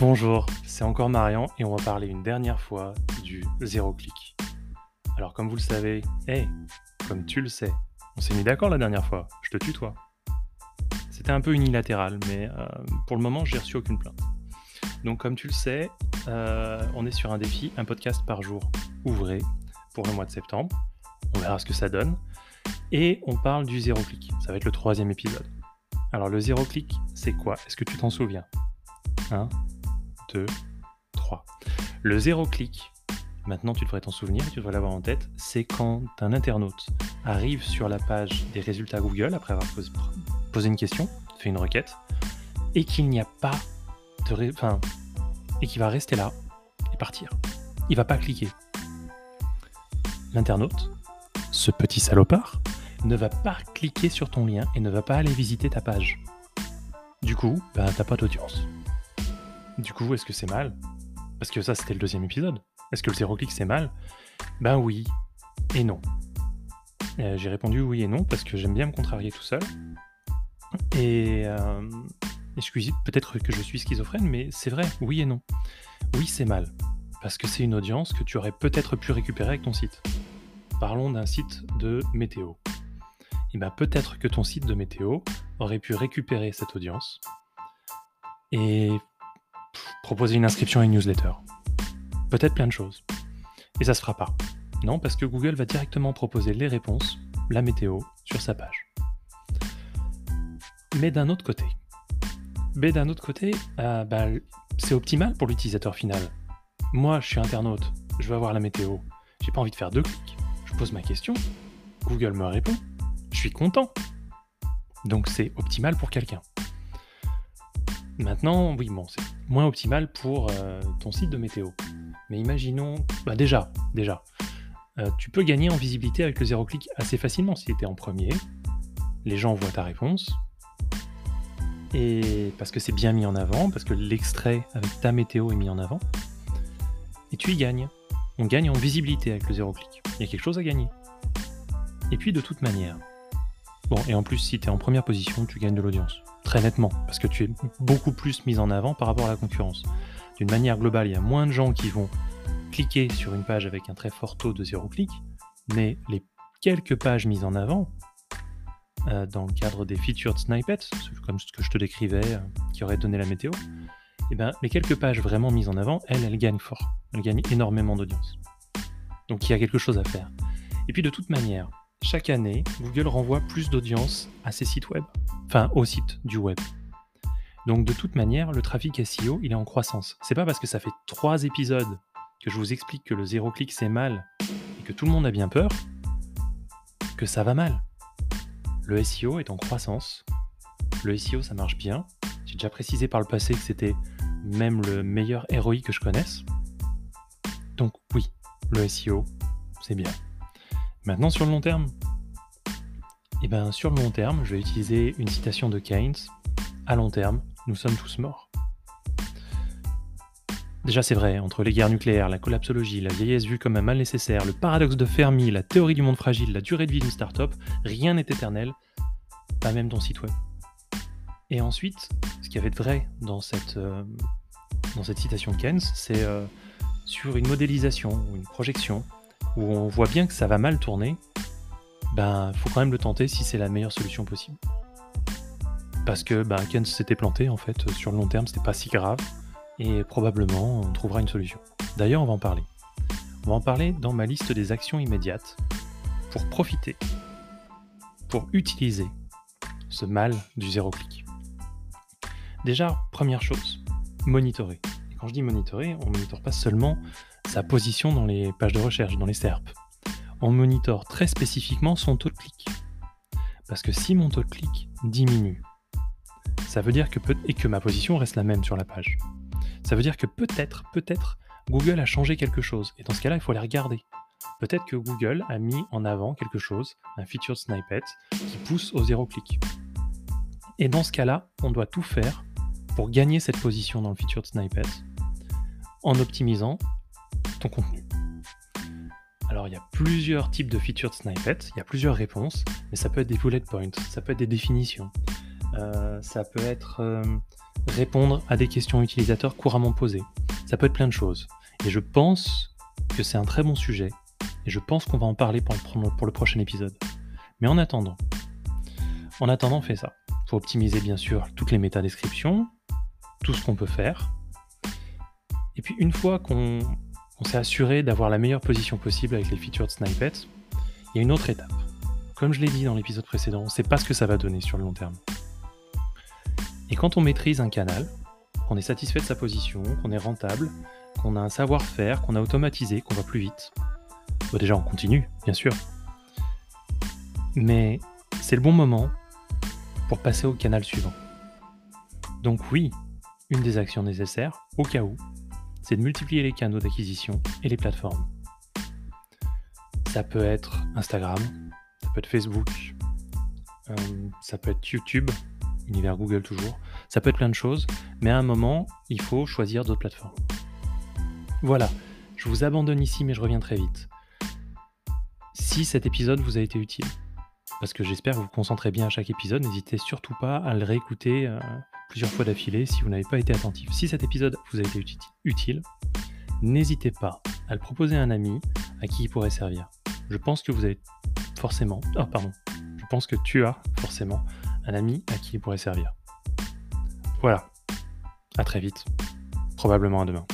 Bonjour, c'est encore Marian et on va parler une dernière fois du zéro clic. Alors comme vous le savez, hey, comme tu le sais, on s'est mis d'accord la dernière fois, je te tutoie. C'était un peu unilatéral, mais euh, pour le moment j'ai reçu aucune plainte. Donc comme tu le sais, euh, on est sur un défi, un podcast par jour ouvré pour le mois de septembre. On verra ce que ça donne. Et on parle du zéro clic. Ça va être le troisième épisode. Alors le zéro clic, c'est quoi? Est-ce que tu t'en souviens? 1, 2, 3. Le zéro clic, maintenant tu devrais t'en souvenir, tu devrais l'avoir en tête, c'est quand un internaute arrive sur la page des résultats Google après avoir posé une question, fait une requête, et qu'il n'y a pas de... Et qu'il va rester là et partir. Il va pas cliquer. L'internaute, ce petit salopard, ne va pas cliquer sur ton lien et ne va pas aller visiter ta page. Du coup, ben, t'as pas d'audience. Du coup, est-ce que c'est mal? Parce que ça, c'était le deuxième épisode. Est-ce que le zéro clic, c'est mal? Ben oui et non. Euh, j'ai répondu oui et non parce que j'aime bien me contrarier tout seul. Et euh, peut-être que je suis schizophrène, mais c'est vrai, oui et non. Oui, c'est mal. Parce que c'est une audience que tu aurais peut-être pu récupérer avec ton site. Parlons d'un site de météo. Et bien peut-être que ton site de météo aurait pu récupérer cette audience et proposer une inscription à une newsletter. Peut-être plein de choses. Et ça se fera pas. Non, parce que Google va directement proposer les réponses, la météo, sur sa page. Mais d'un autre côté, mais d'un autre côté, euh, bah, c'est optimal pour l'utilisateur final. Moi, je suis internaute, je veux avoir la météo. J'ai pas envie de faire deux clics. Je pose ma question, Google me répond, je suis content. Donc c'est optimal pour quelqu'un. Maintenant, oui, bon, c'est moins optimal pour euh, ton site de météo. Mais imaginons, bah déjà, déjà, euh, tu peux gagner en visibilité avec le zéro clic assez facilement si tu étais en premier. Les gens voient ta réponse. Et parce que c'est bien mis en avant, parce que l'extrait avec ta météo est mis en avant. Et tu y gagnes. On gagne en visibilité avec le zéro clic. Il y a quelque chose à gagner. Et puis de toute manière. Bon, et en plus, si tu es en première position, tu gagnes de l'audience très nettement, parce que tu es beaucoup plus mis en avant par rapport à la concurrence. D'une manière globale, il y a moins de gens qui vont cliquer sur une page avec un très fort taux de zéro clic, mais les quelques pages mises en avant, euh, dans le cadre des featured snippets, comme ce que je te décrivais, euh, qui aurait donné la météo, et eh ben, les quelques pages vraiment mises en avant, elles, elles gagnent fort. Elles gagnent énormément d'audience. Donc il y a quelque chose à faire. Et puis de toute manière, chaque année, Google renvoie plus d'audience à ses sites web, enfin au site du web. Donc de toute manière, le trafic SEO, il est en croissance. C'est pas parce que ça fait trois épisodes que je vous explique que le zéro clic c'est mal et que tout le monde a bien peur que ça va mal. Le SEO est en croissance. Le SEO ça marche bien. J'ai déjà précisé par le passé que c'était même le meilleur ROI que je connaisse. Donc oui, le SEO, c'est bien. Maintenant, sur le long terme Eh bien, sur le long terme, je vais utiliser une citation de Keynes. À long terme, nous sommes tous morts. Déjà, c'est vrai, entre les guerres nucléaires, la collapsologie, la vieillesse vue comme un mal nécessaire, le paradoxe de Fermi, la théorie du monde fragile, la durée de vie d'une start-up, rien n'est éternel, pas même ton site web. Et ensuite, ce qu'il y avait de vrai dans cette, euh, dans cette citation de Keynes, c'est euh, sur une modélisation ou une projection où on voit bien que ça va mal tourner, ben faut quand même le tenter si c'est la meilleure solution possible. Parce que ben, Ken s'était planté en fait sur le long terme, c'était pas si grave et probablement on trouvera une solution. D'ailleurs, on va en parler. On va en parler dans ma liste des actions immédiates pour profiter, pour utiliser ce mal du zéro clic. Déjà, première chose, monitorer. Quand je dis monitorer, on ne monitore pas seulement sa position dans les pages de recherche, dans les SERP. On monitore très spécifiquement son taux de clic. Parce que si mon taux de clic diminue, ça veut dire que peut et que ma position reste la même sur la page. Ça veut dire que peut-être, peut-être, Google a changé quelque chose. Et dans ce cas-là, il faut aller regarder. Peut-être que Google a mis en avant quelque chose, un featured snippet, qui pousse au zéro clic. Et dans ce cas-là, on doit tout faire pour gagner cette position dans le featured snippet en optimisant ton contenu. Alors il y a plusieurs types de featured snippets, il y a plusieurs réponses, mais ça peut être des bullet points, ça peut être des définitions, euh, ça peut être euh, répondre à des questions utilisateurs couramment posées. Ça peut être plein de choses. Et je pense que c'est un très bon sujet. Et je pense qu'on va en parler pour le, prochain épisode. Mais en attendant, en attendant, fais ça. Il faut optimiser bien sûr toutes les métadescriptions, tout ce qu'on peut faire. Et puis une fois qu'on s'est assuré d'avoir la meilleure position possible avec les features de Snippet, il y a une autre étape. Comme je l'ai dit dans l'épisode précédent, on ne sait pas ce que ça va donner sur le long terme. Et quand on maîtrise un canal, qu'on est satisfait de sa position, qu'on est rentable, qu'on a un savoir-faire, qu'on a automatisé, qu'on va plus vite, bah, déjà on continue, bien sûr. Mais c'est le bon moment pour passer au canal suivant. Donc oui, une des actions nécessaires, au cas où, c'est de multiplier les canaux d'acquisition et les plateformes. Ça peut être Instagram, ça peut être Facebook, euh, ça peut être YouTube, univers Google toujours, ça peut être plein de choses, mais à un moment, il faut choisir d'autres plateformes. Voilà, je vous abandonne ici, mais je reviens très vite. Si cet épisode vous a été utile, parce que j'espère que vous vous concentrez bien à chaque épisode, n'hésitez surtout pas à le réécouter euh, plusieurs fois d'affilée si vous n'avez pas été attentif. Si cet épisode vous a été utile, n'hésitez pas à le proposer à un ami à qui il pourrait servir. Je pense que vous avez forcément... Oh pardon. Je pense que tu as forcément un ami à qui il pourrait servir. Voilà. À très vite. Probablement à demain.